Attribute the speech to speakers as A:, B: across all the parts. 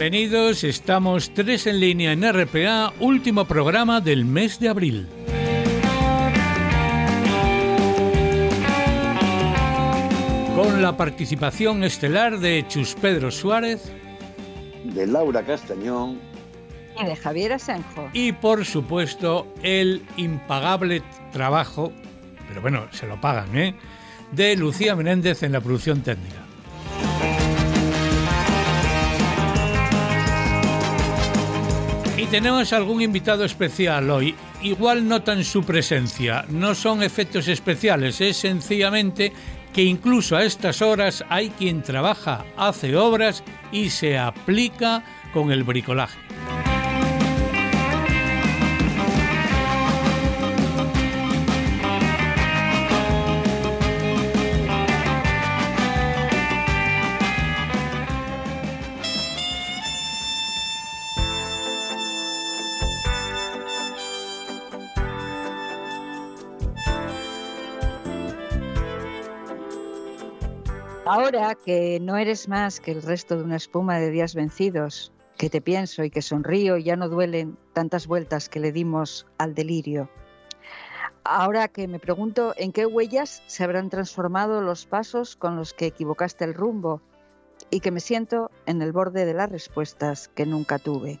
A: Bienvenidos, estamos tres en línea en RPA, último programa del mes de abril. Con la participación estelar de Chus Pedro Suárez,
B: de Laura Castañón
C: y de Javier Asenjo.
A: Y por supuesto el impagable trabajo, pero bueno, se lo pagan, ¿eh? de Lucía Menéndez en la producción técnica. Tenemos algún invitado especial hoy. Igual notan su presencia. No son efectos especiales, es sencillamente que incluso a estas horas hay quien trabaja, hace obras y se aplica con el bricolaje.
C: Ahora que no eres más que el resto de una espuma de días vencidos, que te pienso y que sonrío y ya no duelen tantas vueltas que le dimos al delirio. Ahora que me pregunto en qué huellas se habrán transformado los pasos con los que equivocaste el rumbo y que me siento en el borde de las respuestas que nunca tuve.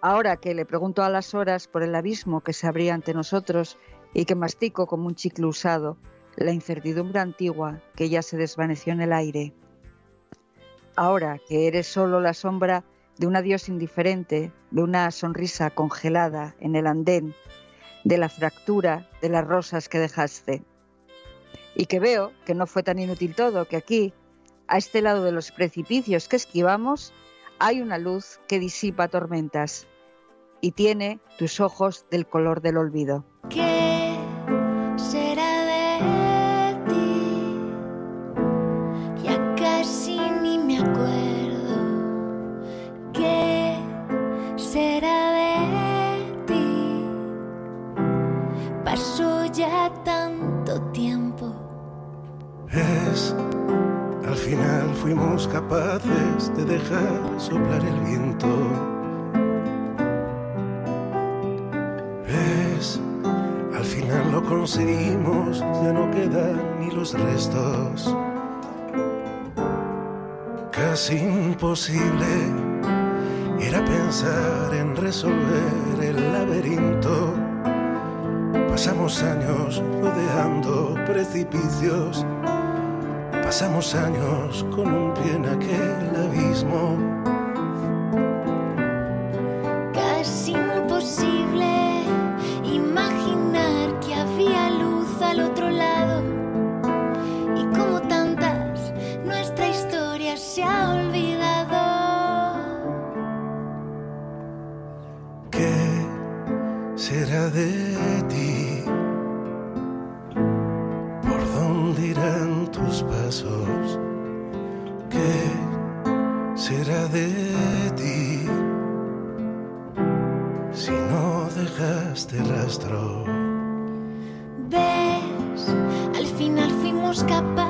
C: Ahora que le pregunto a las horas por el abismo que se abría ante nosotros y que mastico como un chicle usado, la incertidumbre antigua que ya se desvaneció en el aire. Ahora que eres solo la sombra de un adiós indiferente, de una sonrisa congelada en el andén, de la fractura de las rosas que dejaste. Y que veo que no fue tan inútil todo, que aquí, a este lado de los precipicios que esquivamos, hay una luz que disipa tormentas y tiene tus ojos del color del olvido.
D: Al capaces de dejar soplar el viento. Es, al final lo conseguimos, ya no quedan ni los restos. Casi imposible era pensar en resolver el laberinto. Pasamos años rodeando precipicios Pasamos años con un pie en aquel abismo. Dónde irán tus pasos? ¿Qué será de ti si no dejaste rastro?
E: ¿Ves? Al final fuimos capaces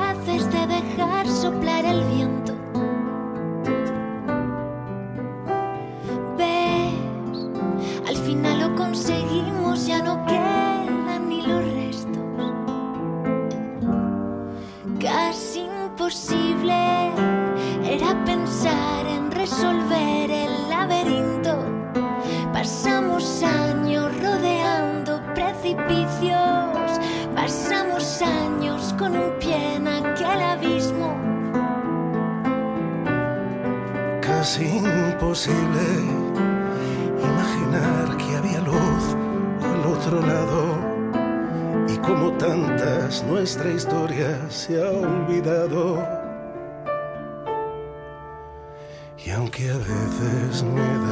D: me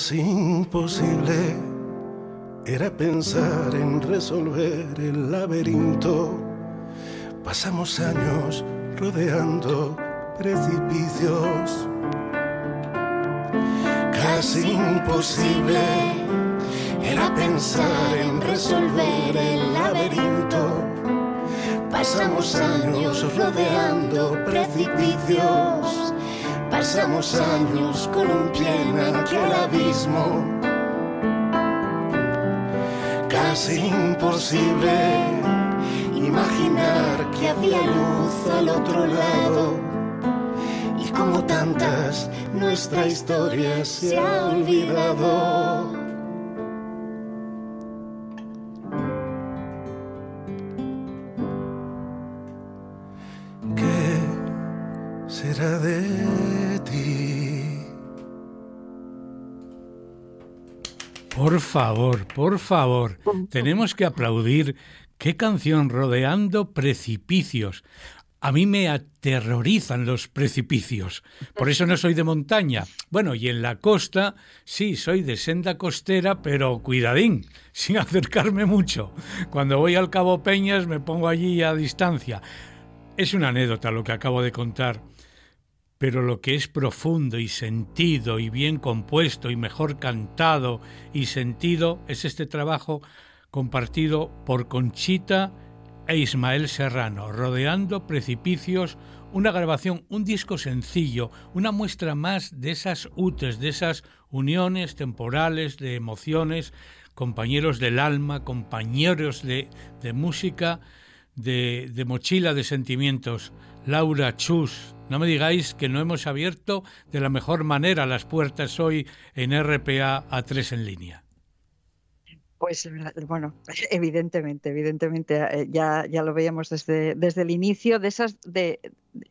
D: Casi imposible era pensar en resolver el laberinto. Pasamos años rodeando precipicios. Casi imposible era pensar en resolver el laberinto. Pasamos años rodeando precipicios. Pasamos años con un pie en aquel abismo. Casi imposible imaginar que había luz al otro lado. Y como tantas, nuestra historia se ha olvidado.
A: Por favor, por favor, tenemos que aplaudir qué canción rodeando precipicios. A mí me aterrorizan los precipicios. Por eso no soy de montaña. Bueno, y en la costa sí, soy de senda costera, pero cuidadín, sin acercarme mucho. Cuando voy al Cabo Peñas me pongo allí a distancia. Es una anécdota lo que acabo de contar pero lo que es profundo y sentido y bien compuesto y mejor cantado y sentido es este trabajo compartido por Conchita e Ismael Serrano, rodeando precipicios, una grabación, un disco sencillo, una muestra más de esas utes, de esas uniones temporales, de emociones, compañeros del alma, compañeros de, de música, de, de mochila de sentimientos. Laura Chus, no me digáis que no hemos abierto de la mejor manera las puertas hoy en RPA A3 en línea.
C: Pues bueno, evidentemente, evidentemente eh, ya, ya lo veíamos desde, desde el inicio de esas de,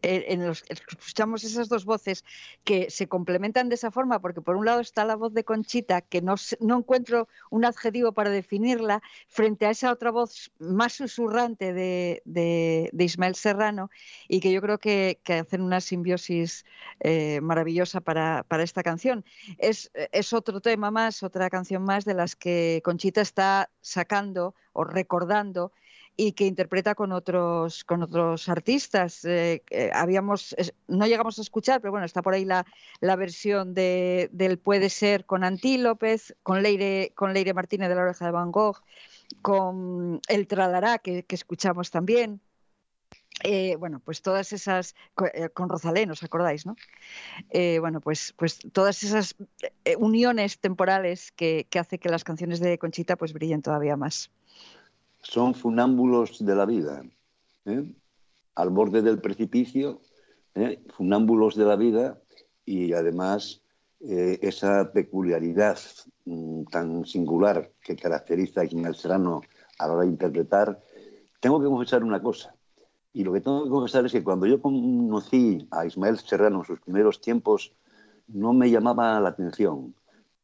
C: en los escuchamos esas dos voces que se complementan de esa forma, porque por un lado está la voz de Conchita, que no, encuentro un adjetivo para definirla, frente a esa otra voz más susurrante de, Ismael Serrano, y que yo creo que, hacen una simbiosis eh, maravillosa para, para, esta canción. Es, es otro tema más, otra canción más de las que Conchita está sacando o recordando y que interpreta con otros con otros artistas. Eh, habíamos no llegamos a escuchar, pero bueno, está por ahí la, la versión de, del Puede ser con Antí López, con Leire, con Leire Martínez de la Oreja de Van Gogh, con El Tralará, que, escuchamos también. Eh, bueno, pues todas esas, eh, con Rosalén, ¿os acordáis, no? bueno, pues, pues todas esas uniones temporales que, que hace que las canciones de Conchita pues brillen todavía más
B: son funámbulos de la vida, ¿eh? al borde del precipicio, ¿eh? funámbulos de la vida y además eh, esa peculiaridad mm, tan singular que caracteriza a Ismael Serrano a la hora de interpretar. Tengo que confesar una cosa, y lo que tengo que confesar es que cuando yo conocí a Ismael Serrano en sus primeros tiempos, no me llamaba la atención,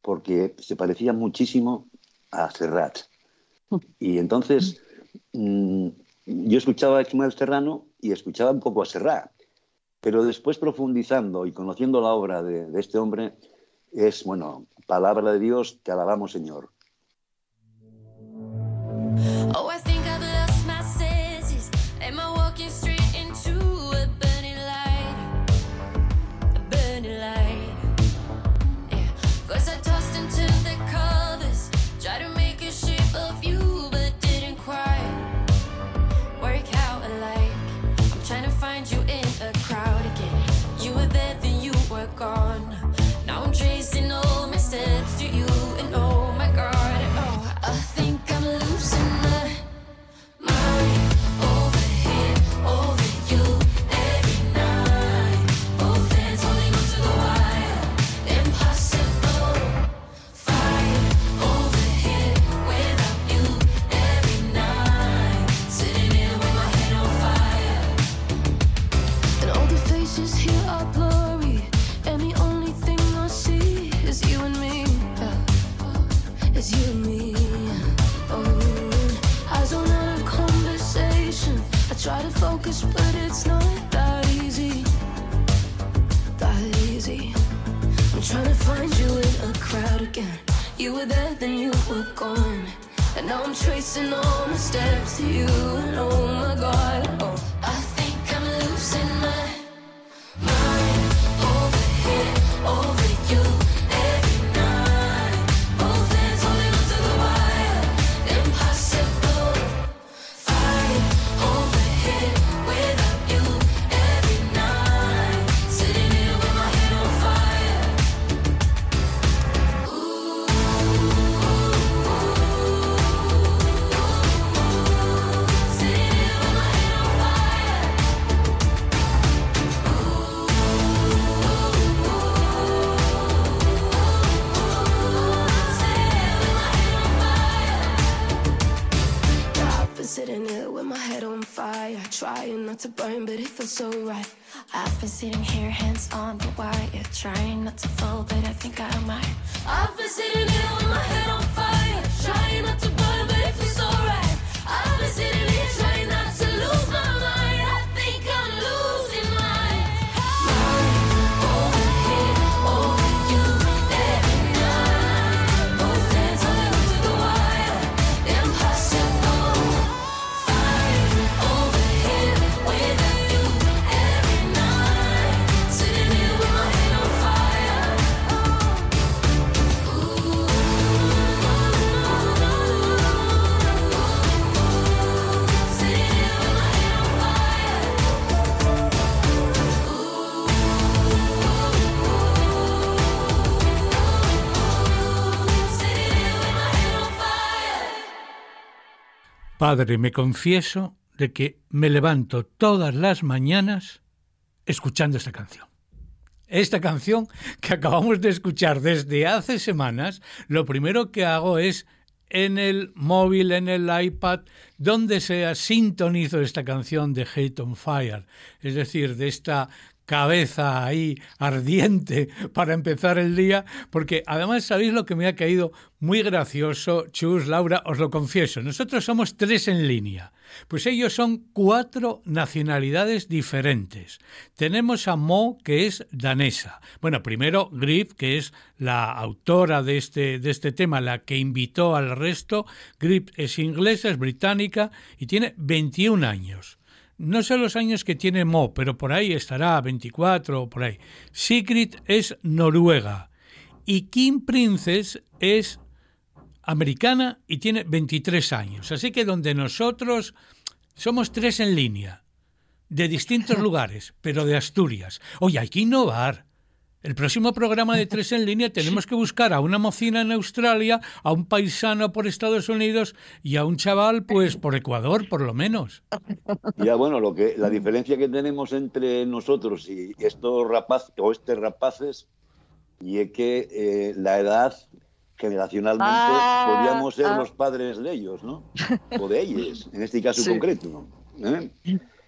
B: porque se parecía muchísimo a Serrat. Y entonces mm, yo escuchaba a Ismael Serrano y escuchaba un poco a Serrat, pero después profundizando y conociendo la obra de, este hombre, es, bueno, palabra de Dios, te alabamos Señor.
E: gone. Fire, trying not to burn, but it feels so right.
F: I've been sitting here, hands on the wire, trying not to fall, but I think I might.
E: I've been sitting here with my head on fire, trying not to
A: Padre, me confieso de que me levanto todas las mañanas escuchando esta canción. Esta canción que acabamos de escuchar desde hace semanas, lo primero que hago es en el móvil, en el iPad, donde sea, sintonizo esta canción de Hate on Fire, es decir, de esta cabeza ahí ardiente para empezar el día, porque además sabéis lo que me ha caído muy gracioso, Chus, Laura, os lo confieso, nosotros somos tres en línea, pues ellos son cuatro nacionalidades diferentes. Tenemos a Mo, que es danesa. Bueno, primero Griff, que es la autora de este, de este tema, la que invitó al resto. Griff es inglesa, es británica y tiene 21 años. No sé los años que tiene Mo, pero por ahí estará, 24 o por ahí. Sigrid es noruega y Kim Princess es americana y tiene 23 años. Así que donde nosotros somos tres en línea, de distintos lugares, pero de Asturias. Oye, hay que innovar. El próximo programa de Tres en Línea tenemos que buscar a una mocina en Australia, a un paisano por Estados Unidos y a un chaval, pues, por Ecuador, por lo menos.
B: Ya bueno, lo que la diferencia que tenemos entre nosotros y estos rapaces o estos rapaces y es que eh, la edad generacionalmente
C: Ah,
B: podíamos ser
C: ah.
B: los padres de ellos, ¿no? O de ellos, en este caso
C: Sí.
B: concreto. ¿eh?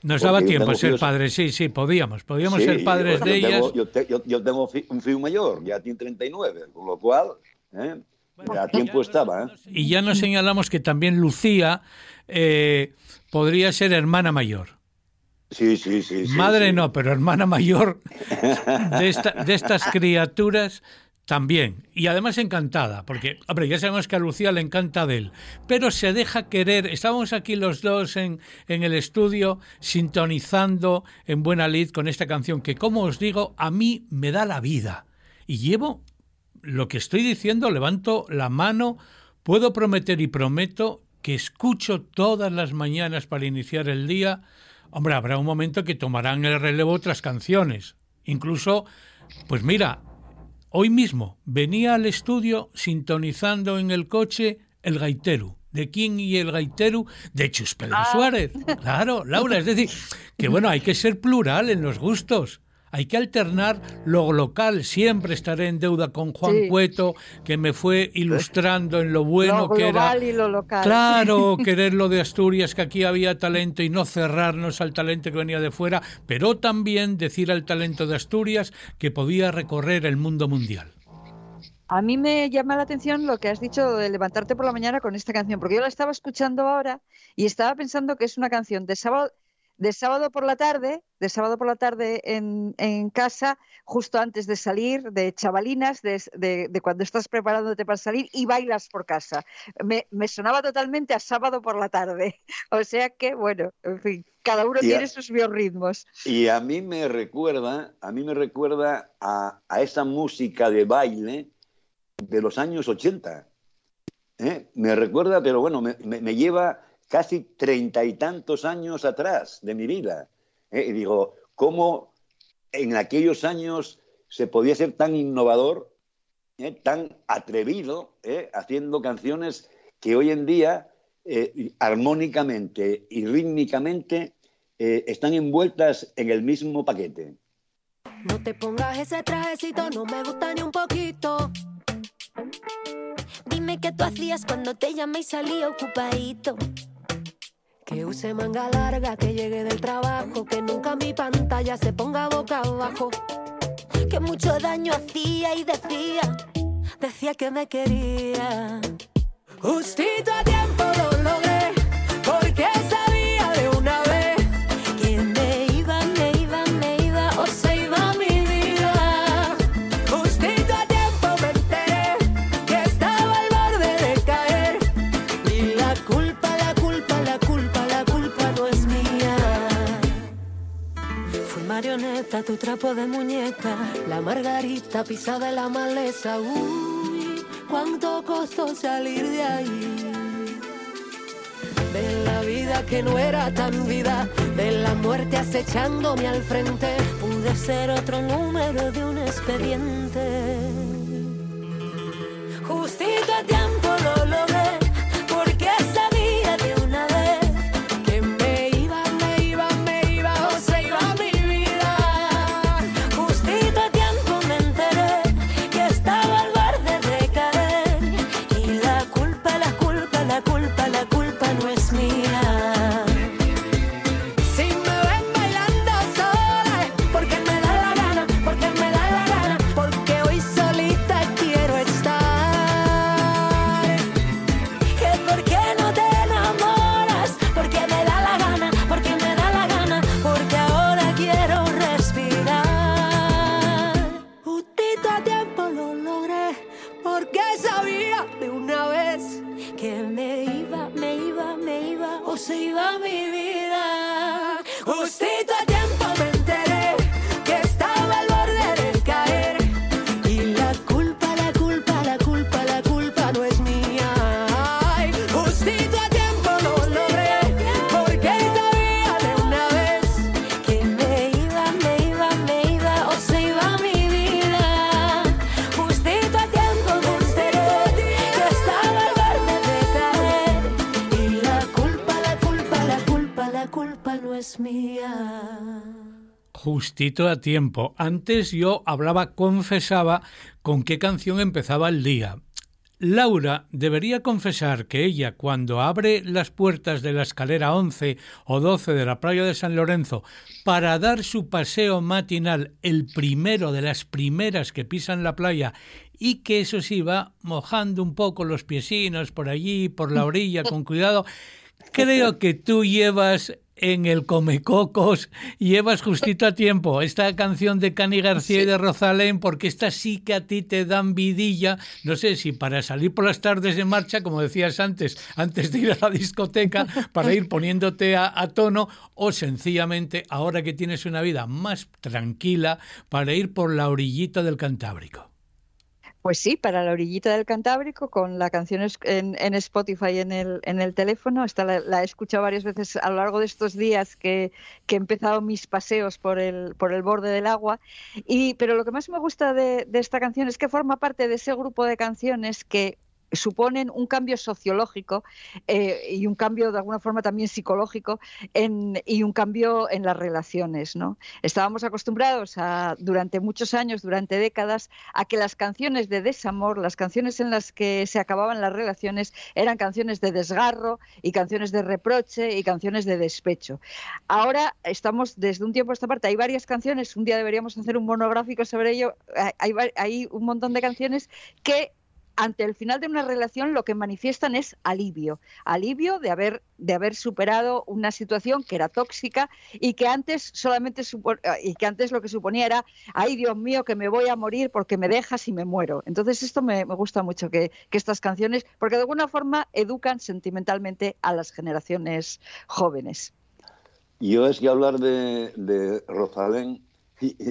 A: Nos daba tiempo ser
B: fíos-
A: padres, sí, sí, podíamos, podíamos
B: Sí,
A: ser padres
B: yo,
A: de
B: yo
A: ellas.
B: Tengo, yo, te- yo- yo tengo un fío mayor, ya tiene 39, con lo cual, ¿eh? a tiempo estaba. ¿eh?
A: Y ya nos señalamos que también Lucía eh, podría ser hermana mayor.
B: Sí, sí, sí. sí,
A: Madre
B: sí.
A: no, pero hermana mayor de, esta- de estas criaturas también. Y además encantada, porque, hombre, ya sabemos que a Lucía le encanta de él, pero se deja querer. Estábamos aquí los dos en, en el estudio sintonizando en buena lid con esta canción que, como os digo, a mí me da la vida. Y llevo lo que estoy diciendo, levanto la mano, puedo prometer y prometo que escucho todas las mañanas para iniciar el día. Hombre, habrá un momento que tomarán el relevo otras canciones. Incluso, pues mira, hoy mismo venía al estudio sintonizando en el coche el gaitero. ¿De quién y el gaitero? De Chus Pedro Suárez. Claro, Laura. Es decir, que bueno, hay que ser plural en los gustos. Hay que alternar lo local. Siempre estaré en deuda con Juan
C: Sí.
A: Cueto, que me fue ilustrando en lo bueno
C: lo
A: que era
C: global y lo local.
A: Claro, querer lo de Asturias, que aquí había talento y no cerrarnos al talento que venía de fuera, pero también decir al talento de Asturias que podía recorrer el mundo mundial.
C: A mí me llama la atención lo que has dicho de levantarte por la mañana con esta canción, porque yo la estaba escuchando ahora y estaba pensando que es una canción de sábado, de sábado por la tarde, de sábado por la tarde en, en casa, justo antes de salir, de chavalinas, de, de- de cuando estás preparándote para salir y bailas por casa. Me, me sonaba totalmente a sábado por la tarde. O sea que, bueno, en fin, cada uno
B: a-
C: tiene sus biorritmos.
B: Y a mí me recuerda, a mí me recuerda a, a esa música de baile de los años 80. ¿eh? Me recuerda, pero bueno, me, me- me lleva casi treinta y tantos años atrás de mi vida. ¿eh? Y digo, ¿cómo en aquellos años se podía ser tan innovador, ¿eh? tan atrevido, ¿eh? haciendo canciones que hoy en día, armónicamente y rítmicamente, están envueltas en el mismo paquete?
G: No te pongas ese trajecito, no me gusta ni un poquito. Dime qué tú hacías cuando te llamé y salí ocupadito. Que use manga larga, que llegue del trabajo, que nunca mi pantalla se ponga boca abajo. Que mucho daño hacía y decía, decía que me quería. Justito a tiempo marioneta, tu trapo de muñeca, la margarita pisada en la maleza. Uy, cuánto costó salir de ahí. De la vida que no era tan vida, de la muerte acechándome al frente, pude ser otro número de un expediente. Justito a tiempo.
A: Antes yo hablaba, confesaba con qué canción empezaba el día. Laura debería confesar que ella, cuando abre las puertas de la escalera 11 o 12 de la playa de San Lorenzo para dar su paseo matinal, el primero de las primeras que pisan la playa, y que eso sí va mojando un poco los piesinos por allí, por la orilla, con cuidado, creo que tú llevas en el Comecocos, llevas justito a tiempo. Esta canción de Cani García y de Rosalén, porque esta sí que a ti te dan vidilla, no sé si para salir por las tardes de marcha, como decías antes, antes de ir a la discoteca, para ir poniéndote a, a tono, o sencillamente, ahora que tienes una vida más tranquila, para ir por la orillita del Cantábrico.
C: Pues sí, para la orillita del Cantábrico, con la canción en, en Spotify en el, en el teléfono. Esta la, la he escuchado varias veces a lo largo de estos días que, que he empezado mis paseos por el, por el borde del agua. Y, pero lo que más me gusta de esta canción es que forma parte de ese grupo de canciones que suponen un cambio sociológico eh, y un cambio de alguna forma también psicológico en- y un cambio en las relaciones. ¿no? Estábamos acostumbrados a, durante muchos años, durante décadas, a que las canciones de desamor, las canciones en las que se acababan las relaciones, eran canciones de desgarro y canciones de reproche y canciones de despecho. Ahora estamos desde un tiempo a esta parte, hay varias canciones, un día deberíamos hacer un monográfico sobre ello, va- hay un montón de canciones que ante el final de una relación lo que manifiestan es alivio, alivio de haber, de haber superado una situación que era tóxica y que antes solamente y que antes lo que suponía era, ay Dios mío, que me voy a morir porque me dejas y me muero. Entonces esto me, gusta mucho que, estas canciones, porque de alguna forma educan sentimentalmente a las generaciones jóvenes.
B: Yo es que hablar de, de Rosalén,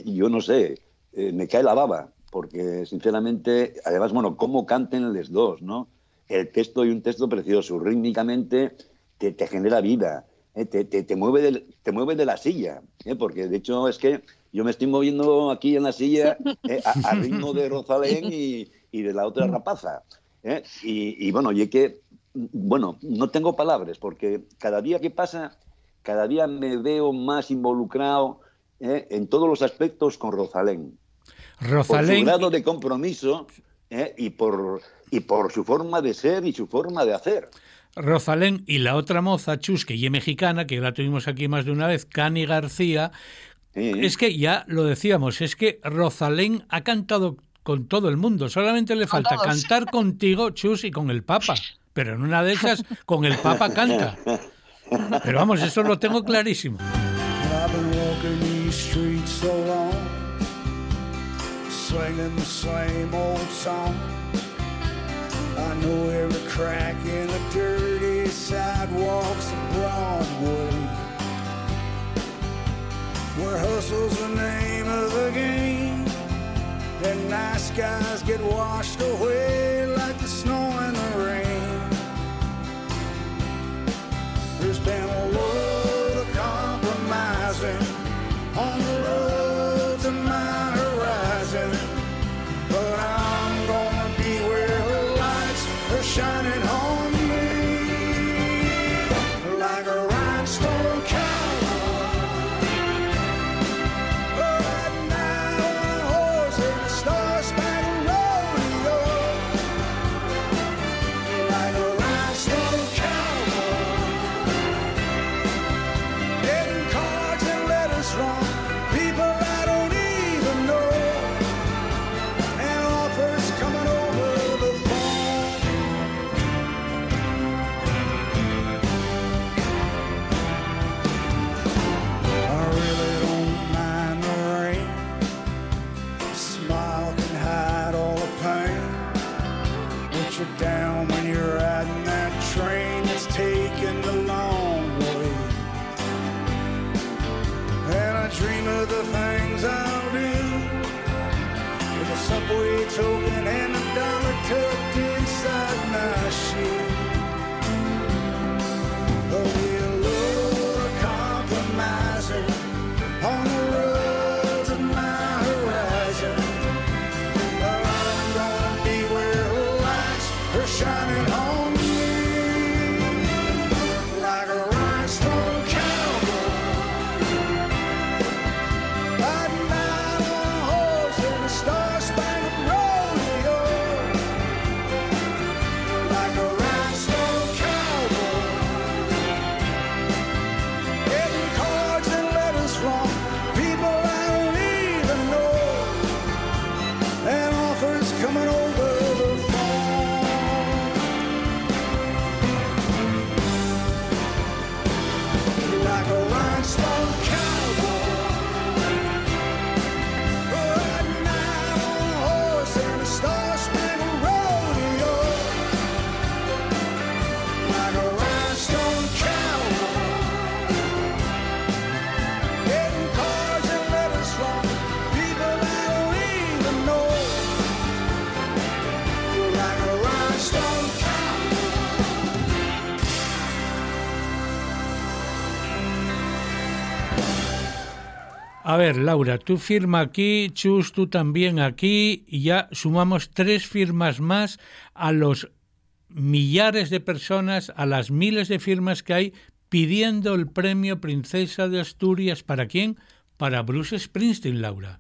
B: yo no sé, eh, me cae la baba porque sinceramente, además, bueno, cómo canten los dos, ¿no? El texto y un texto precioso, rítmicamente te, te genera vida, ¿eh? te, te, mueve de, te mueve de la silla, ¿eh? porque de hecho es que yo me estoy moviendo aquí en la silla ¿eh? a, ritmo de Rosalén y, y, de la otra rapaza. Y, y, bueno, y que, bueno, no tengo palabras, porque cada día que pasa, cada día me veo más involucrado en todos los aspectos con Rosalén. Rosalén... Por su grado de compromiso ¿eh? y, por, y por su forma de ser y su forma de hacer.
H: Rosalén y la otra moza, Chusque y mexicana, que la tuvimos aquí más de una vez, Cani García, es que ya lo decíamos, es que Rosalén ha cantado con todo el mundo, solamente le falta cantar contigo, Chus, y con el Papa, pero en una de esas con el Papa canta. Pero vamos, eso lo tengo clarísimo. Singing the same old song. I know every crack in the dirty sidewalks of Broadway. Where hustle's the name of the game, and nice guys get washed away like the snow and the A ver, Laura, tú firma aquí, Chus, tú también aquí, y ya sumamos tres firmas más a los millares de personas, a las miles de firmas que hay pidiendo el premio Princesa de Asturias. ¿Para quién? Para Bruce Springsteen, Laura.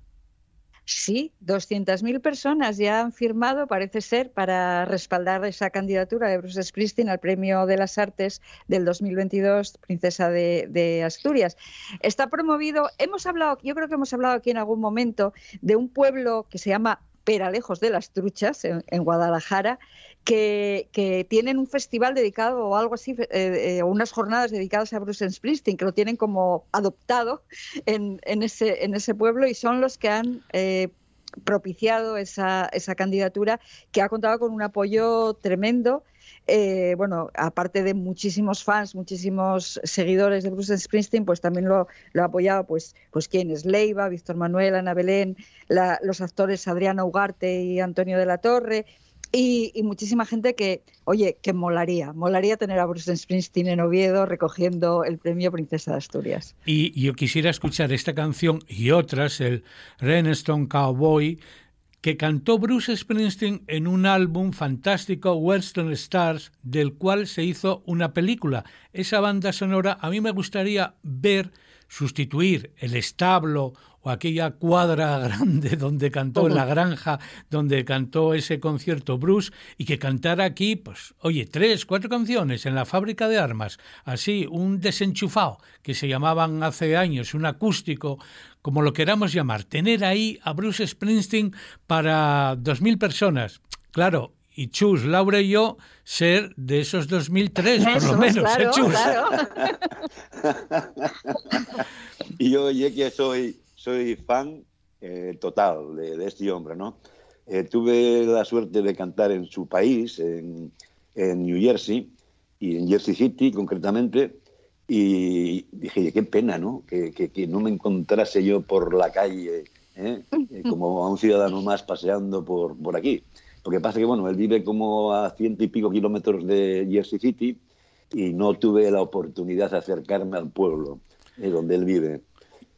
C: Sí, 200.000 personas ya han firmado, parece ser, para respaldar esa candidatura de Bruce Springsteen al Premio de las Artes del 2022, Princesa de, Asturias. Está promovido, hemos hablado, yo creo que hemos hablado aquí en algún momento de un pueblo que se llama Peralejos de las Truchas, en, Guadalajara, que, tienen un festival dedicado o algo así, eh, eh, unas jornadas dedicadas a Bruce Springsteen, que lo tienen como adoptado en, ese, pueblo y son los que han eh, propiciado esa, candidatura que ha contado con un apoyo tremendo. Eh, bueno, aparte de muchísimos fans, muchísimos seguidores de Bruce Springsteen, pues también lo, lo ha apoyado, pues, pues Leiva, Víctor Manuel, Ana Belén, los actores Adriana Ugarte y Antonio de la Torre, y, muchísima gente que, oye, que molaría, molaría tener a Bruce Springsteen en Oviedo recogiendo el premio Princesa de Asturias.
A: Y yo quisiera escuchar esta canción y otras, el Renestone Cowboy, que cantó Bruce Springsteen en un álbum fantástico, Western Stars, del cual se hizo una película. Esa banda sonora a mí me gustaría ver sustituir el establo o aquella cuadra grande donde cantó en la granja, donde cantó ese concierto Bruce, y que cantara aquí, pues, oye, tres, cuatro canciones en la fábrica de armas, así, un desenchufado, que se llamaban hace años, un acústico, como lo queramos llamar, tener ahí a Bruce Springsteen para dos mil personas. Claro, y Chus, Laura y yo ser de esos 2003, por lo menos, ¿eh, Chus?
B: y yo, ya que soy, soy fan eh, total de, este hombre, ¿no? Eh, tuve la suerte de cantar en su país, en, New Jersey, y en Jersey City concretamente, y dije, qué pena, ¿no? Que, no me encontrase yo por la calle, como a un ciudadano más paseando por, aquí. Lo que pasa que, bueno, él vive como a ciento y pico kilómetros de Jersey City y no tuve la oportunidad de acercarme al pueblo eh, donde él vive.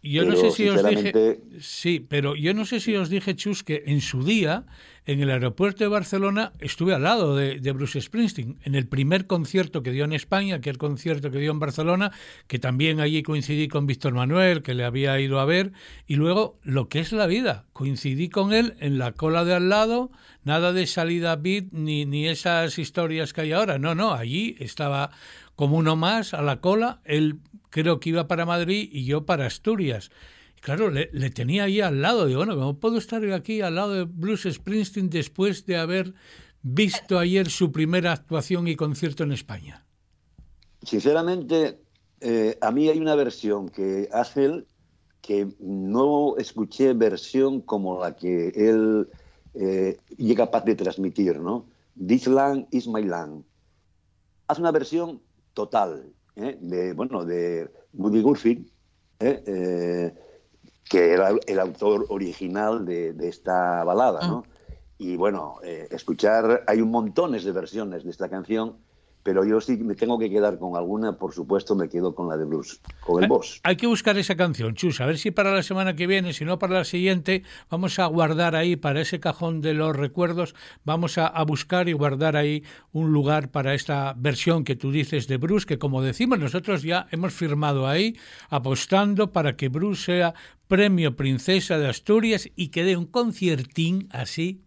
A: Yo no sé si os dije, sí, pero yo no sé si os dije, Chus, que en su día, en el aeropuerto de Barcelona, estuve al lado de, Bruce Springsteen, en el primer concierto que dio en España, que el concierto que dio en Barcelona, que también allí coincidí con Víctor Manuel, que le había ido a ver, y luego lo que es la vida, coincidí con él en la cola de al lado, nada de salida beat ni, ni esas historias que hay ahora, no, no, allí estaba como uno más a la cola, él creo que iba para Madrid y yo para Asturias. Claro, le, tenía ahí al lado. Digo, bueno, ¿cómo puedo estar aquí al lado de Bruce Springsteen después de haber visto ayer su primera actuación y concierto en España?
B: Sinceramente, eh, a mí hay una versión que hace él que no escuché versión como la que él eh, es capaz de transmitir, ¿no? This land is my land. Hace una versión total, ¿eh? de, bueno, de Woody Guthrie, ¿eh? Eh, que era el autor original de, esta balada, ¿no? Ah. Y bueno, escuchar, hay un montones de versiones de esta canción pero yo sí me tengo que quedar con alguna, por supuesto me quedo con la de blues, con el boss.
A: Hay que buscar esa canción, Chus, a ver si para la semana que viene, si no para la siguiente, vamos a guardar ahí para ese cajón de los recuerdos, vamos a, buscar y guardar ahí un lugar para esta versión que tú dices de Bruce, que como decimos nosotros ya hemos firmado ahí, apostando para que Bruce sea premio Princesa de Asturias y que dé un conciertín así,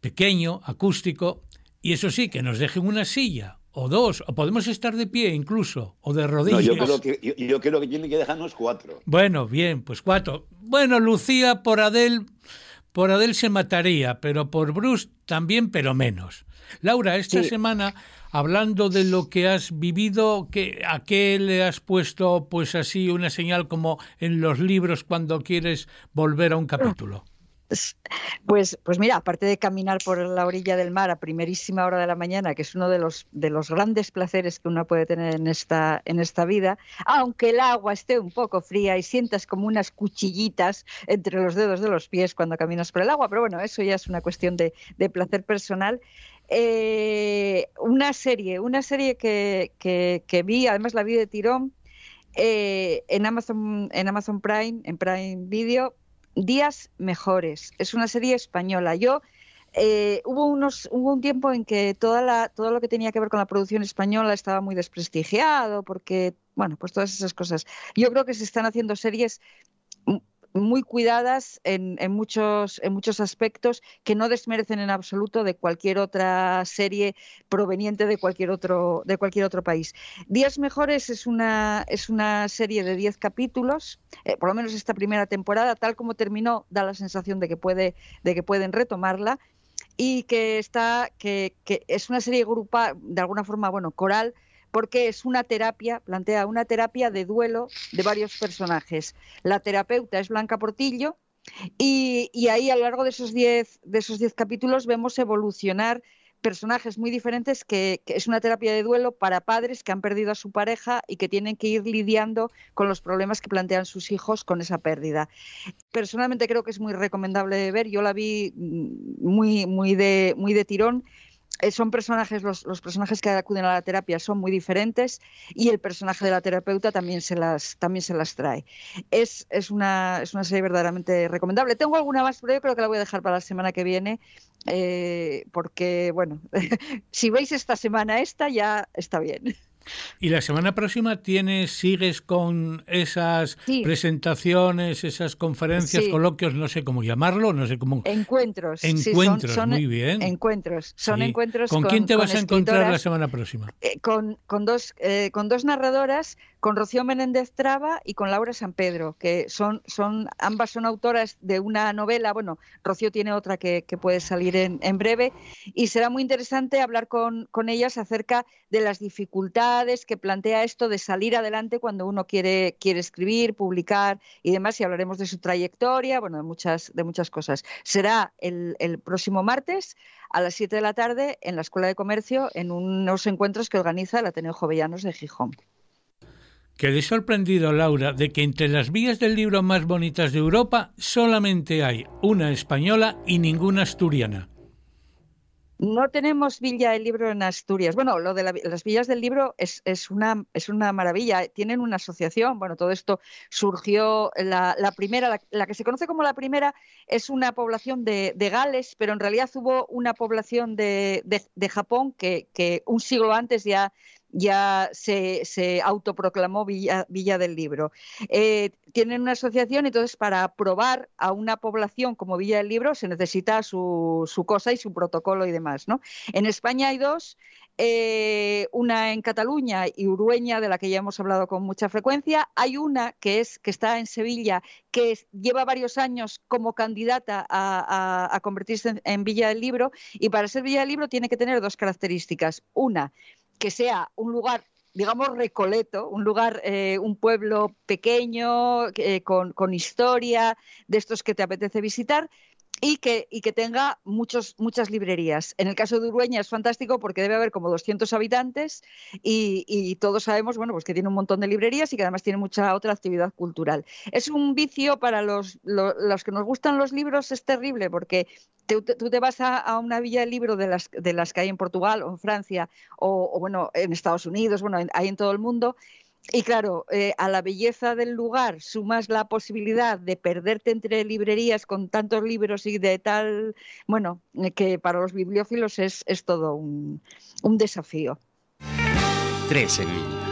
A: pequeño, acústico, y eso sí, que nos dejen una silla o dos, o podemos estar de pie incluso, o de rodillas.
B: yo, creo que, yo, creo que tiene que dejarnos cuatro.
A: Bueno, bien, pues cuatro. Bueno, Lucía, por Adel, por Adel se mataría, pero por Bruce también, pero menos. Laura, esta semana, hablando de lo que has vivido, ¿a qué le has puesto, pues así, una señal como en los libros cuando quieres volver a un capítulo?
C: Pues, pues mira, aparte de caminar por la orilla del mar a primerísima hora de la mañana, que es uno de los, de los grandes placeres que uno puede tener en esta, en esta vida, aunque el agua esté un poco fría y sientas como unas cuchillitas entre los dedos de los pies cuando caminas por el agua, pero bueno, eso ya es una cuestión de, placer personal. Eh, una serie, una serie que, que, vi, además la vi de tirón, eh, en Amazon en Amazon Prime, en Prime Video, Días Mejores. Es una serie española. Yo eh, hubo unos hubo un tiempo en que toda la, todo lo que tenía que ver con la producción española estaba muy desprestigiado porque bueno pues todas esas cosas yo creo que se están haciendo series muy cuidadas en, muchos, en muchos aspectos que no desmerecen en absoluto de cualquier otra serie proveniente de cualquier otro, de cualquier otro país. Días Mejores es una, es una serie de 10 capítulos, eh, por lo menos esta primera temporada, tal como terminó, da la sensación de que, puede, de que pueden retomarla y que está que, que es una serie grupa de alguna forma bueno coral porque es una terapia, plantea una terapia de duelo de varios personajes. La terapeuta es Blanca Portillo y, ahí a lo largo de esos diez, de esos diez capítulos vemos evolucionar personajes muy diferentes que, es una terapia de duelo para padres que han perdido a su pareja y que tienen que ir lidiando con los problemas que plantean sus hijos con esa pérdida. Personalmente creo que es muy recomendable de ver. Yo la vi mm, muy, muy, de, muy de tirón son personajes, los, personajes que acuden a la terapia son muy diferentes y el personaje de la terapeuta también se las, también se las trae. Es, es, una, es una serie verdaderamente recomendable. Tengo alguna más, pero creo que la voy a dejar para la semana que viene, eh, porque, bueno, si veis esta semana esta, ya está bien.
A: Y la semana próxima tienes, sigues con esas presentaciones, esas conferencias, coloquios, no sé cómo llamarlo, no sé cómo.
C: Encuentros.
A: Encuentros, muy bien.
C: Encuentros. Son encuentros.
A: ¿Con, quién te vas a encontrar la semana próxima?
C: Eh, con, con, dos, eh, con dos narradoras con Rocío Menéndez Traba y con Laura San Pedro, que son, son ambas son autoras de una novela. Bueno, Rocío tiene otra que, puede salir en, breve y será muy interesante hablar con, con, ellas acerca de las dificultades que plantea esto de salir adelante cuando uno quiere, quiere escribir, publicar y demás. Y hablaremos de su trayectoria, bueno, de muchas, de muchas cosas. Será el, el próximo martes a las 7 de la tarde en la Escuela de Comercio en unos encuentros que organiza el Ateneo Jovellanos de Gijón.
A: Quedé sorprendido, Laura, de que entre las vías del libro más bonitas de Europa solamente hay una española y ninguna asturiana.
C: No tenemos Villa del Libro en Asturias. Bueno, lo de las villas del libro es, una, maravilla. Tienen una asociación. Bueno, todo esto surgió, la, primera, la, que se conoce como la primera, es una población de, Gales, pero en realidad hubo una población de, Japón que, un siglo antes ya ya se, autoproclamó Villa, del Libro. Eh, tienen una asociación, entonces para aprobar a una población como Villa del Libro se necesita su, su cosa y su protocolo y demás. ¿no? En España hay dos, eh, una en Cataluña y Urueña, de la que ya hemos hablado con mucha frecuencia. Hay una que, es, que está en Sevilla, que lleva varios años como candidata a, convertirse en Villa del Libro y para ser Villa del Libro tiene que tener dos características. Una, que sea un lugar digamos, recoleto, un lugar, eh, un pueblo pequeño, eh, con, con, historia, de estos que te apetece visitar, y que, y que tenga muchos, muchas librerías. En el caso de Urueña es fantástico porque debe haber como 200 habitantes y, todos sabemos bueno, pues que tiene un montón de librerías y que además tiene mucha otra actividad cultural. Es un vicio para los, los, que nos gustan los libros, es terrible porque tú te vas a, una villa de libro de las, de las que hay en Portugal o en Francia o, o bueno, en Estados Unidos, bueno, hay en todo el mundo y claro, eh, a la belleza del lugar sumas la posibilidad de perderte entre librerías con tantos libros y de tal, bueno, eh, que para los bibliófilos es, todo un, un desafío.
I: Tres en línea.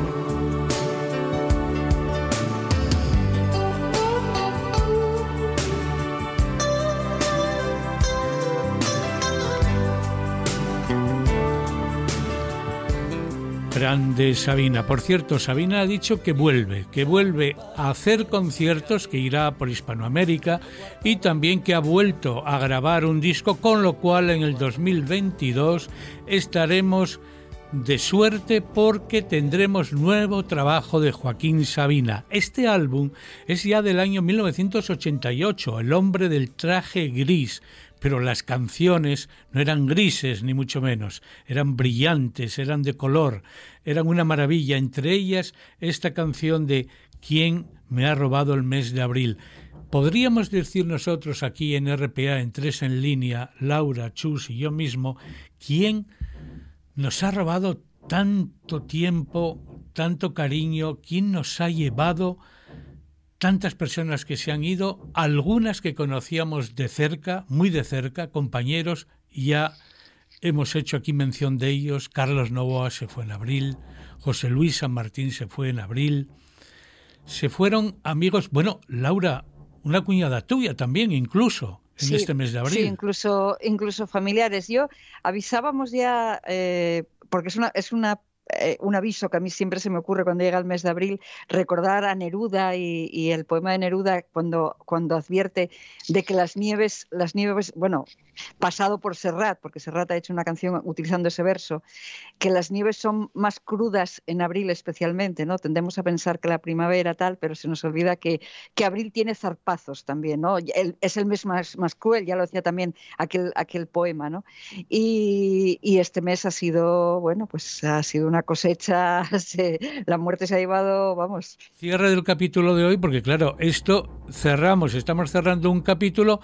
A: Grande Sabina. Por cierto, Sabina ha dicho que vuelve, que vuelve a hacer conciertos, que irá por Hispanoamérica y también que ha vuelto a grabar un disco, con lo cual en el 2022 estaremos de suerte porque tendremos nuevo trabajo de Joaquín Sabina. Este álbum es ya del año 1988, El hombre del traje gris, pero las canciones no eran grises ni mucho menos, eran brillantes, eran de color, eran una maravilla, entre ellas esta canción de ¿Quién me ha robado el mes de abril? Podríamos decir nosotros aquí en RPA, en tres en línea, Laura, Chus y yo mismo, ¿quién nos ha robado tanto tiempo, tanto cariño? ¿Quién nos ha llevado tantas personas que se han ido, algunas que conocíamos de cerca, muy de cerca, compañeros, ya hemos hecho aquí mención de ellos, Carlos Novoa se fue en abril, José Luis San Martín se fue en abril, se fueron amigos, bueno, Laura, una cuñada tuya también incluso, en este mes de abril.
C: Sí, incluso, incluso familiares. Yo avisábamos ya, eh, porque es una, es una eh, un aviso que a mí siempre se me ocurre cuando llega el mes de abril, recordar a Neruda y, el poema de Neruda cuando, cuando advierte de que las nieves, las nieves, bueno, pasado por Serrat, porque Serrat ha hecho una canción utilizando ese verso, que las nieves son más crudas en abril especialmente, ¿no? Tendemos a pensar que la primavera tal, pero se nos olvida que, que abril tiene zarpazos también, ¿no? es el mes más, más cruel, ya lo decía también aquel, aquel poema, ¿no? Y, y este mes ha sido, bueno, pues ha sido una cosecha, la muerte se ha llevado, vamos.
A: Cierre del capítulo de hoy, porque claro, esto cerramos, estamos cerrando un capítulo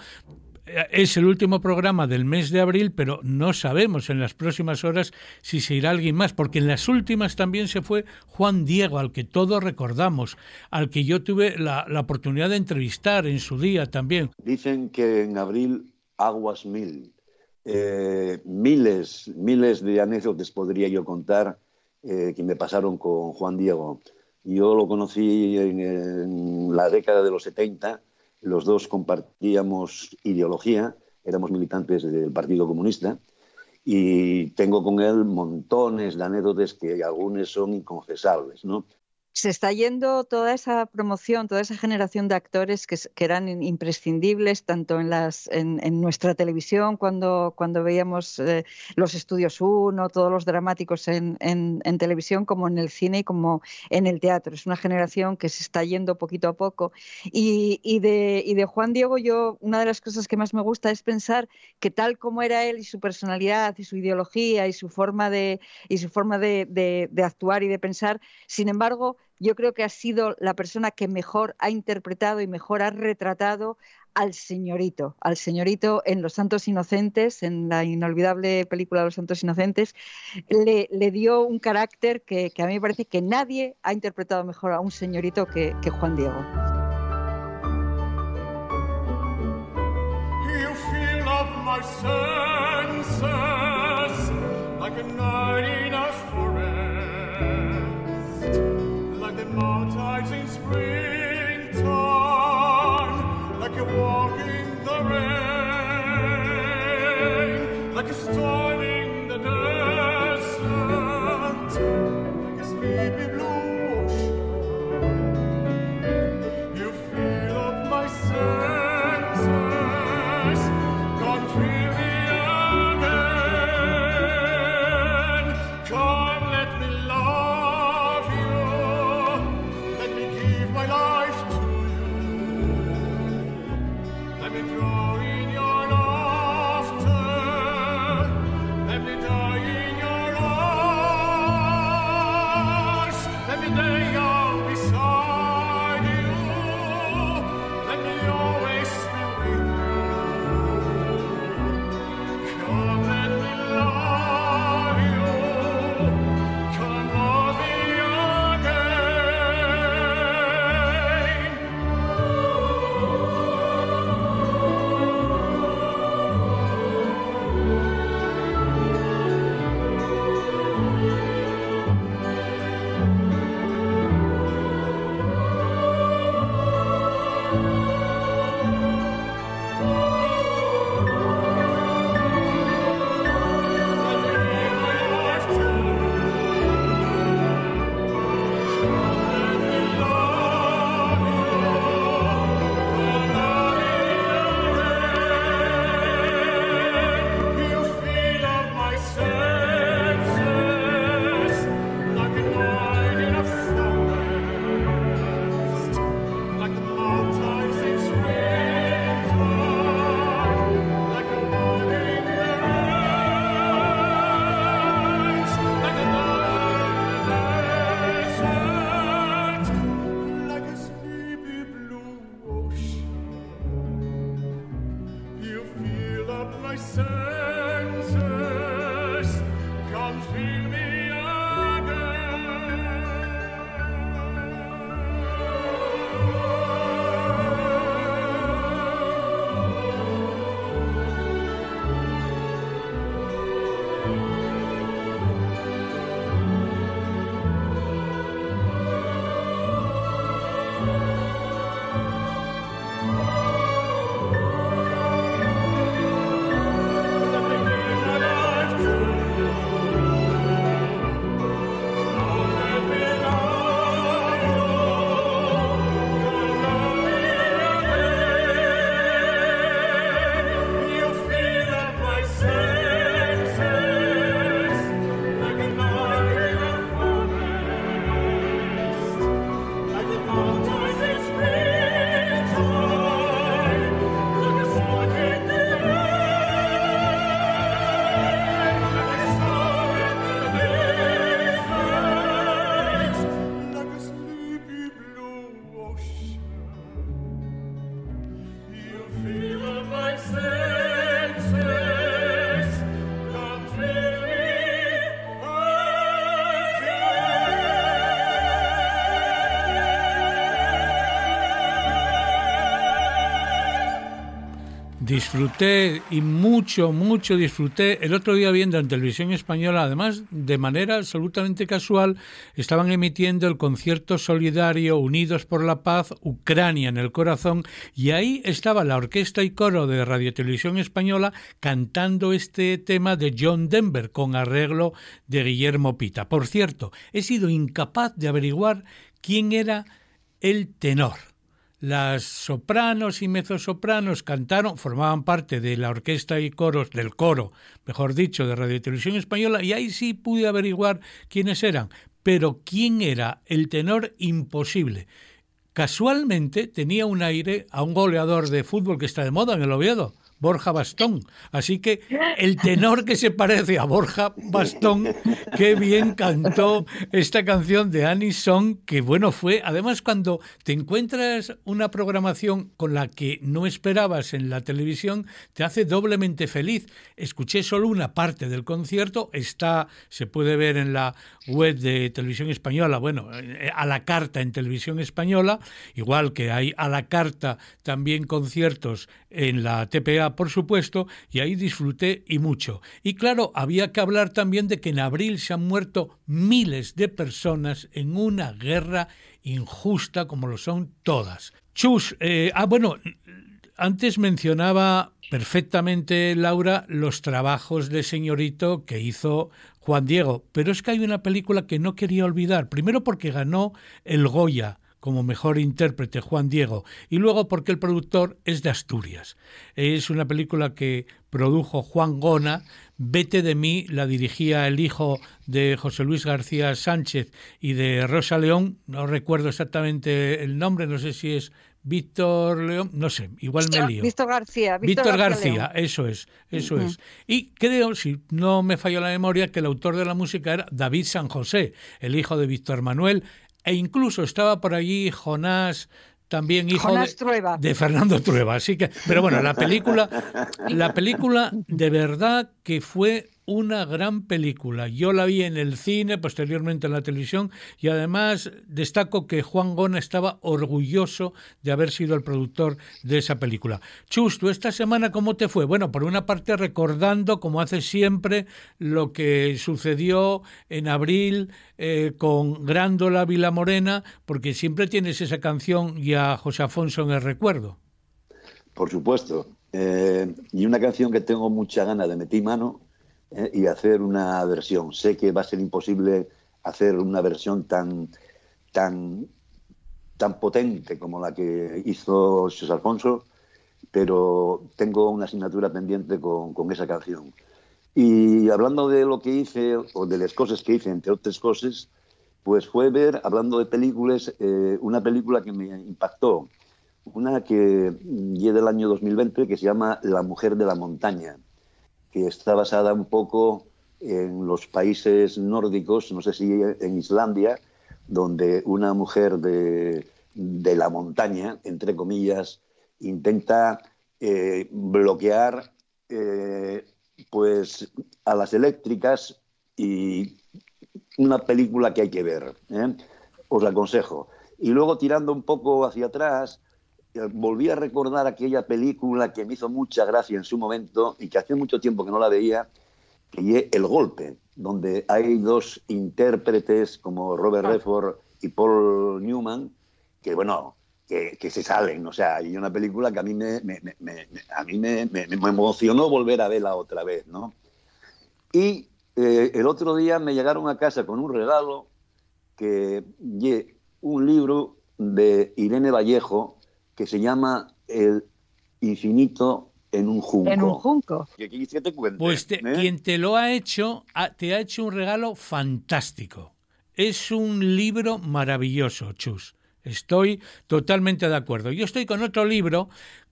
A: es el último programa del mes de abril, pero no sabemos en las próximas horas si se irá alguien más, porque en las últimas también se fue Juan Diego, al que todos recordamos, al que yo tuve la, la oportunidad de entrevistar en su día también.
B: Dicen que en abril aguas mil. Eh, miles, miles de anécdotas podría yo contar eh, que me pasaron con Juan Diego. Yo lo conocí en, en la década de los 70 los dos compartíamos ideología, éramos militantes del Partido Comunista y tengo con él montones de anécdotas que algunas son inconfesables, ¿no?
C: Se está yendo toda esa promoción, toda esa generación de actores que, que eran imprescindibles tanto en, las, en, nuestra televisión cuando, veíamos eh, los estudios 1, todos los dramáticos en, televisión, como en el cine y como en el teatro. Es una generación que se está yendo poquito a poco. Y, y, de, y de Juan Diego, yo una de las cosas que más me gusta es pensar que tal como era él y su personalidad y su ideología y su forma de, de actuar y de pensar, sin embargo, yo creo que ha sido la persona que mejor ha interpretado y mejor ha retratado al señorito, al señorito en Los Santos Inocentes, en la inolvidable película Los Santos Inocentes, le, dio un carácter que, a mí me parece que nadie ha interpretado mejor a un señorito que, Juan Diego.
J: You feel of my senses like a night walking the rain.
A: Disfruté y mucho, mucho disfruté. El otro día viendo en televisión española, además de manera absolutamente casual, estaban emitiendo el concierto solidario Unidos por la Paz, Ucrania en el corazón, y ahí estaba la orquesta y coro de Radio Televisión Española cantando este tema de John Denver con arreglo de Guillermo Pita. Por cierto, he sido incapaz de averiguar quién era el tenor las sopranos y mezzosopranos cantaron, formaban parte de la orquesta y coros, del coro, mejor dicho, de Radio Televisión Española, y ahí sí pude averiguar quiénes eran. Pero quién era el tenor imposible. Casualmente tenía un aire a un goleador de fútbol que está de moda en el Oviedo, Borja Bastón. Así que el tenor que se parece a Borja Bastón, qué bien cantó esta canción de Annie Song, que bueno fue. Además, cuando te encuentras una programación con la que no esperabas en la televisión, te hace doblemente feliz. Escuché solo una parte del concierto, está, se puede ver en la web de Televisión Española, bueno, eh, a la carta en Televisión Española, igual que hay a la carta también conciertos en la TPA, por supuesto, y ahí disfruté y mucho. Y claro, había que hablar también de que en abril se han muerto miles de personas en una guerra injusta como lo son todas. Chus, eh, ah, bueno, antes mencionaba perfectamente Laura los trabajos de señorito que hizo Juan Diego, pero es que hay una película que no quería olvidar, primero porque ganó el Goya como mejor intérprete Juan Diego y luego porque el productor es de Asturias. Es una película que produjo Juan Gona, Vete de mí, la dirigía el hijo de José Luis García Sánchez y de Rosa León, no recuerdo exactamente el nombre, no sé si es Víctor León, no sé, igual me lío.
C: Víctor García.
A: Víctor, García, eso es, eso es. Y creo, si no me falló la memoria, que el autor de la música era David San José, el hijo de Víctor Manuel, e incluso estaba por allí Jonás también hijo de, Fernando Trueba. Así que, pero bueno, la película, la película de verdad que fue una gran película. Yo la vi en el cine, posteriormente en la televisión, y además destaco que Juan Gona estaba orgulloso de haber sido el productor de esa película. Chusto, esta semana cómo te fue? Bueno, por una parte recordando, como hace siempre, lo que sucedió en abril eh, con Grándola Vila Morena, porque siempre tienes esa canción y a José Afonso en el recuerdo.
B: Por supuesto. Eh, y una canción que tengo mucha ganas de meter mano eh, y hacer una versión. Sé que va a ser imposible hacer una versión tan, tan, tan potente como la que hizo José Alfonso, pero tengo una asignatura pendiente con, con, esa canción. Y hablando de lo que hice, o de las cosas que hice, entre otras cosas, pues fue ver, hablando de películas, eh, una película que me impactó, una que es del año 2020, que se llama La mujer de la montaña que está basada un poco en los países nórdicos, no sé si en Islandia, donde una mujer de, la montaña, entre comillas, intenta eh, bloquear eh, pues a las eléctricas y una película que hay que ver. ¿eh? Os aconsejo. Y luego tirando un poco hacia atrás, volví a recordar aquella película que me hizo mucha gracia en su momento y que hace mucho tiempo que no la veía, que es El Golpe, donde hay dos intérpretes como Robert ah. Redford y Paul Newman, que bueno, que, se salen, o sea, hay una película que a mí me, a mí me, emocionó volver a verla otra vez, ¿no? Y eh, el otro día me llegaron a casa con un regalo que un libro de Irene Vallejo, que se llama El infinito en un junco.
C: En un junco.
A: pues ¿eh? quien te lo ha hecho, te ha hecho un regalo fantástico. Es un libro maravilloso, Chus. Estoy totalmente de acuerdo. Yo estoy con otro libro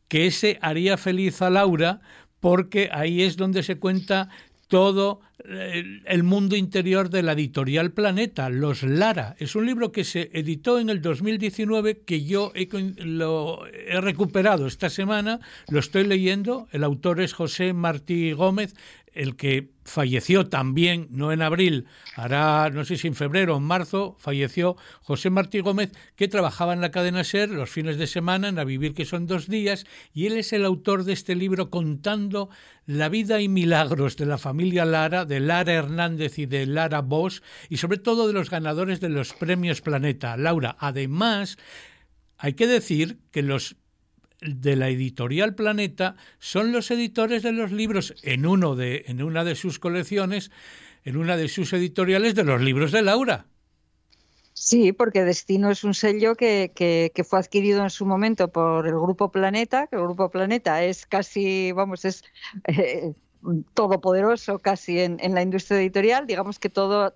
A: que ese haría feliz a Laura porque ahí es donde se cuenta todo el mundo interior de la editorial Planeta, Los Lara. Es un libro que se editó en el 2019 que yo he, lo he recuperado esta semana, lo estoy leyendo, el autor es José Martí Gómez, el que falleció también, no en abril, hará, no sé si en febrero o en marzo, falleció José Martí Gómez, que trabajaba en la cadena SER los fines de semana en A Vivir, que son dos días, y él es el autor de este libro contando la vida y milagros de la familia Lara, de Lara Hernández y de Lara Bosch, y sobre todo de los ganadores de los premios Planeta. Laura, además, hay que decir que los de la editorial Planeta son los editores de los libros en uno de en una de sus colecciones, en una de sus editoriales de los libros de Laura.
C: Sí, porque Destino es un sello que, que, fue adquirido en su momento por el Grupo Planeta, que el Grupo Planeta es casi, vamos, es eh, todopoderoso casi en, la industria editorial. Digamos que todo,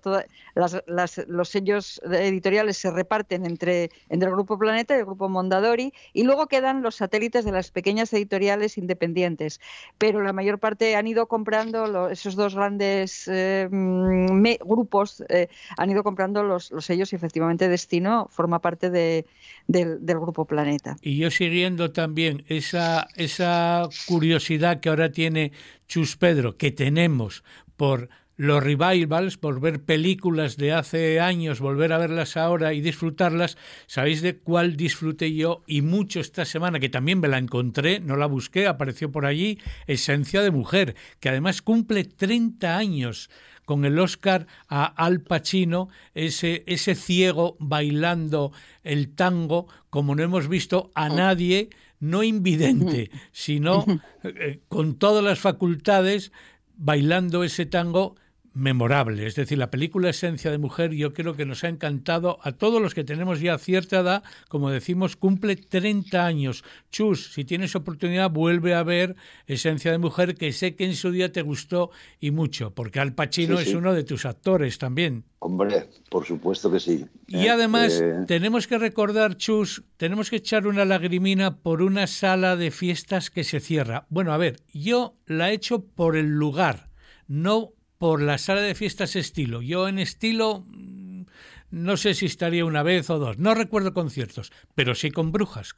C: los sellos editoriales se reparten entre, entre el Grupo Planeta y el Grupo Mondadori y luego quedan los satélites de las pequeñas editoriales independientes. Pero la mayor parte han ido comprando, esos dos grandes eh, grupos eh, han ido comprando los, los sellos y efectivamente Destino forma parte de, del, del, Grupo Planeta.
A: Y yo siguiendo también esa, esa curiosidad que ahora tiene Chus Pedro, que tenemos por los revivals, por ver películas de hace años, volver a verlas ahora y disfrutarlas, ¿sabéis de cuál disfruté yo y mucho esta semana? Que también me la encontré, no la busqué, apareció por allí, Esencia de Mujer, que además cumple 30 años con el Oscar a Al Pacino, ese, ese ciego bailando el tango, como no hemos visto a nadie no invidente, sino eh, con todas las facultades bailando ese tango memorable. Es decir, la película Esencia de Mujer yo creo que nos ha encantado a todos los que tenemos ya cierta edad, como decimos, cumple 30 años. Chus, si tienes oportunidad, vuelve a ver Esencia de Mujer, que sé que en su día te gustó y mucho, porque Al Pacino es uno de tus actores también.
B: Hombre, por supuesto que sí.
A: Y además eh, tenemos que recordar, Chus, tenemos que echar una lagrimina por una sala de fiestas que se cierra. Bueno, a ver, yo la he hecho por el lugar, no por la sala de fiestas estilo. Yo en estilo mm, no sé si estaría una vez o dos, no recuerdo conciertos, pero sí con brujas.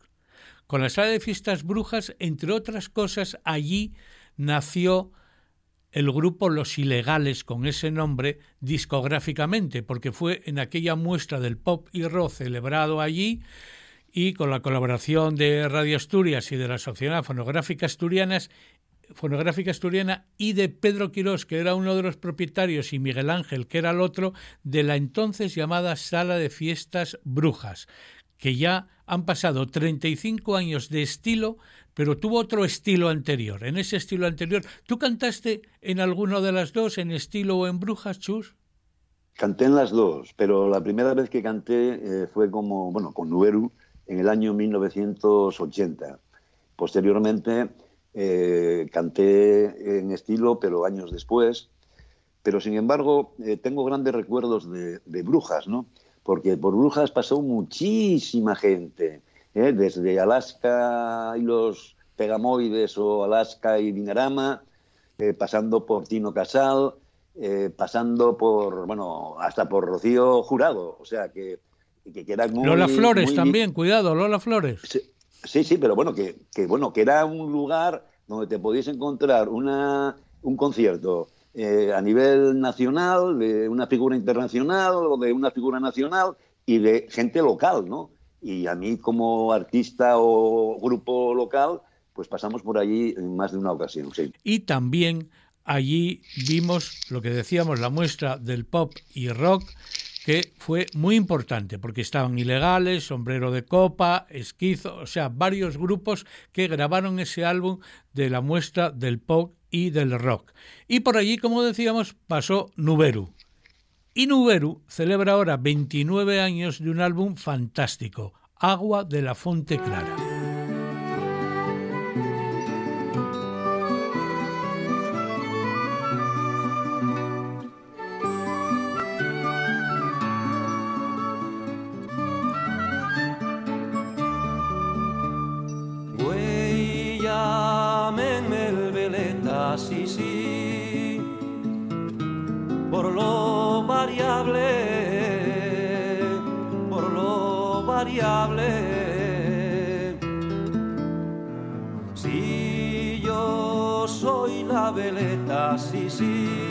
A: Con la sala de fiestas brujas, entre otras cosas, allí nació el grupo Los Ilegales con ese nombre discográficamente, porque fue en aquella muestra del pop y rock celebrado allí y con la colaboración de Radio Asturias y de la Sociedad Fonográfica Asturianas Fonográfica Asturiana y de Pedro Quirós, que era uno de los propietarios, y Miguel Ángel, que era el otro, de la entonces llamada Sala de Fiestas Brujas, que ya han pasado 35 años de estilo, pero tuvo otro estilo anterior. En ese estilo anterior, ¿tú cantaste en alguno de las dos, en estilo o en Brujas, Chus?
B: Canté en las dos, pero la primera vez que canté eh, fue como, bueno, con Nueru en el año 1980. Posteriormente eh, canté en estilo, pero años después. Pero sin embargo, eh, tengo grandes recuerdos de, Brujas, ¿no? Porque por Brujas pasó muchísima gente, ¿eh? desde Alaska y los Pegamoides o Alaska y Dinarama, pasando por Tino Casal, pasando por, bueno, hasta por Rocío Jurado, o sea que, que, era muy,
A: Lola Flores también, cuidado, Lola Flores.
B: Sí, sí, pero bueno, que, bueno, que era un lugar donde te podías encontrar una, un concierto eh, a nivel nacional, de una figura internacional o de una figura nacional y de gente local, ¿no? Y a mí como artista o grupo local, pues pasamos por allí en más de una ocasión, sí.
A: Y también allí vimos lo que decíamos, la muestra del pop y rock que fue muy importante porque estaban ilegales, sombrero de copa, esquizo, o sea, varios grupos que grabaron ese álbum de la muestra del pop y del rock. Y por allí, como decíamos, pasó Nuberu. Y Nuberu celebra ahora 29 años de un álbum fantástico, Agua de la Fonte Clara.
K: Veleta,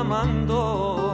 K: amando.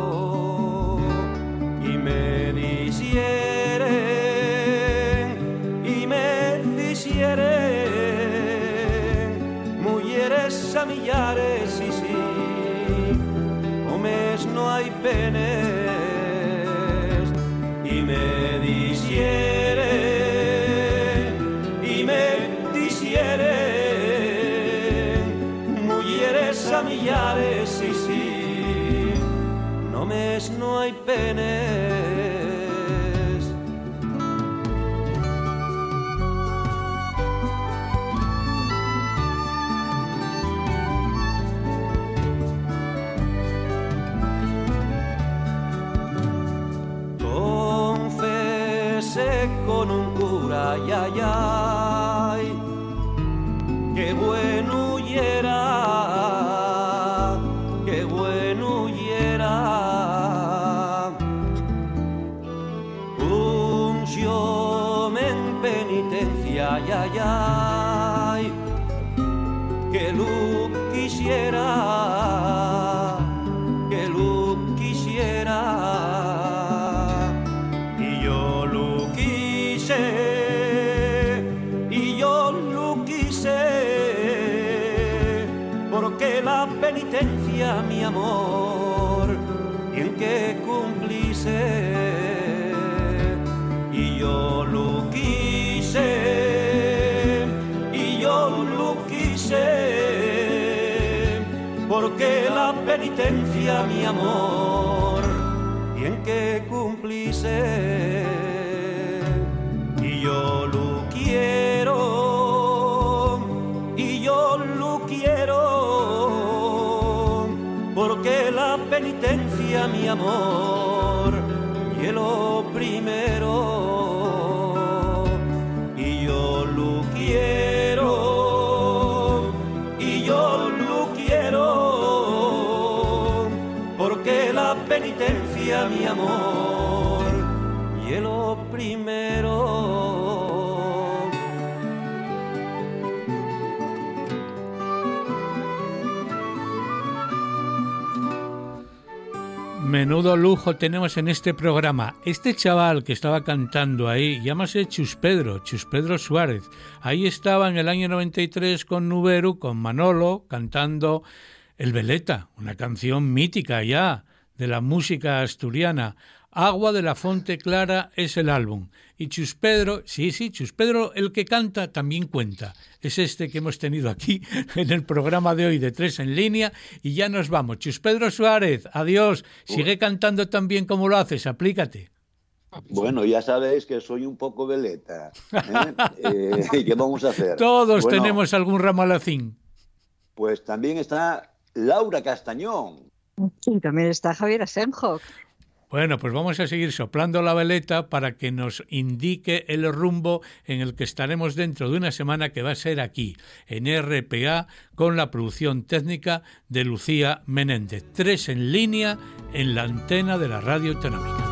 K: Mi amor, bien que cumplise. Y yo lo quiero, y yo lo quiero, porque la penitencia, mi amor, amor.
A: Menudo lujo tenemos en este programa. Este chaval que estaba cantando ahí, llámase Chus Pedro, Chus Pedro Suárez. Ahí estaba en el año 93 con Nuberu, con Manolo, cantando El Veleta, una canción mítica ya de la música asturiana. Agua de la Fonte Clara es el álbum. Y Chus Pedro, sí, sí, Chus Pedro, el que canta, también cuenta. Es este que hemos tenido aquí en el programa de hoy de Tres en Línea. Y ya nos vamos. Chus Pedro Suárez, adiós. Sigue cantando tan bien como lo haces, aplícate.
B: Bueno, ya sabéis que soy un poco veleta. ¿eh? Eh, ¿Qué vamos a hacer?
A: Todos
B: Bueno,
A: tenemos algún ramalacín.
B: Pues también está Laura Castañón.
C: Y también está Javier Asenjo.
A: Bueno, pues vamos a seguir soplando la veleta para que nos indique el rumbo en el que estaremos dentro de una semana que va a ser aquí, en RPA, con la producción técnica de Lucía Menéndez. Tres en línea en la antena de la radio autonómica.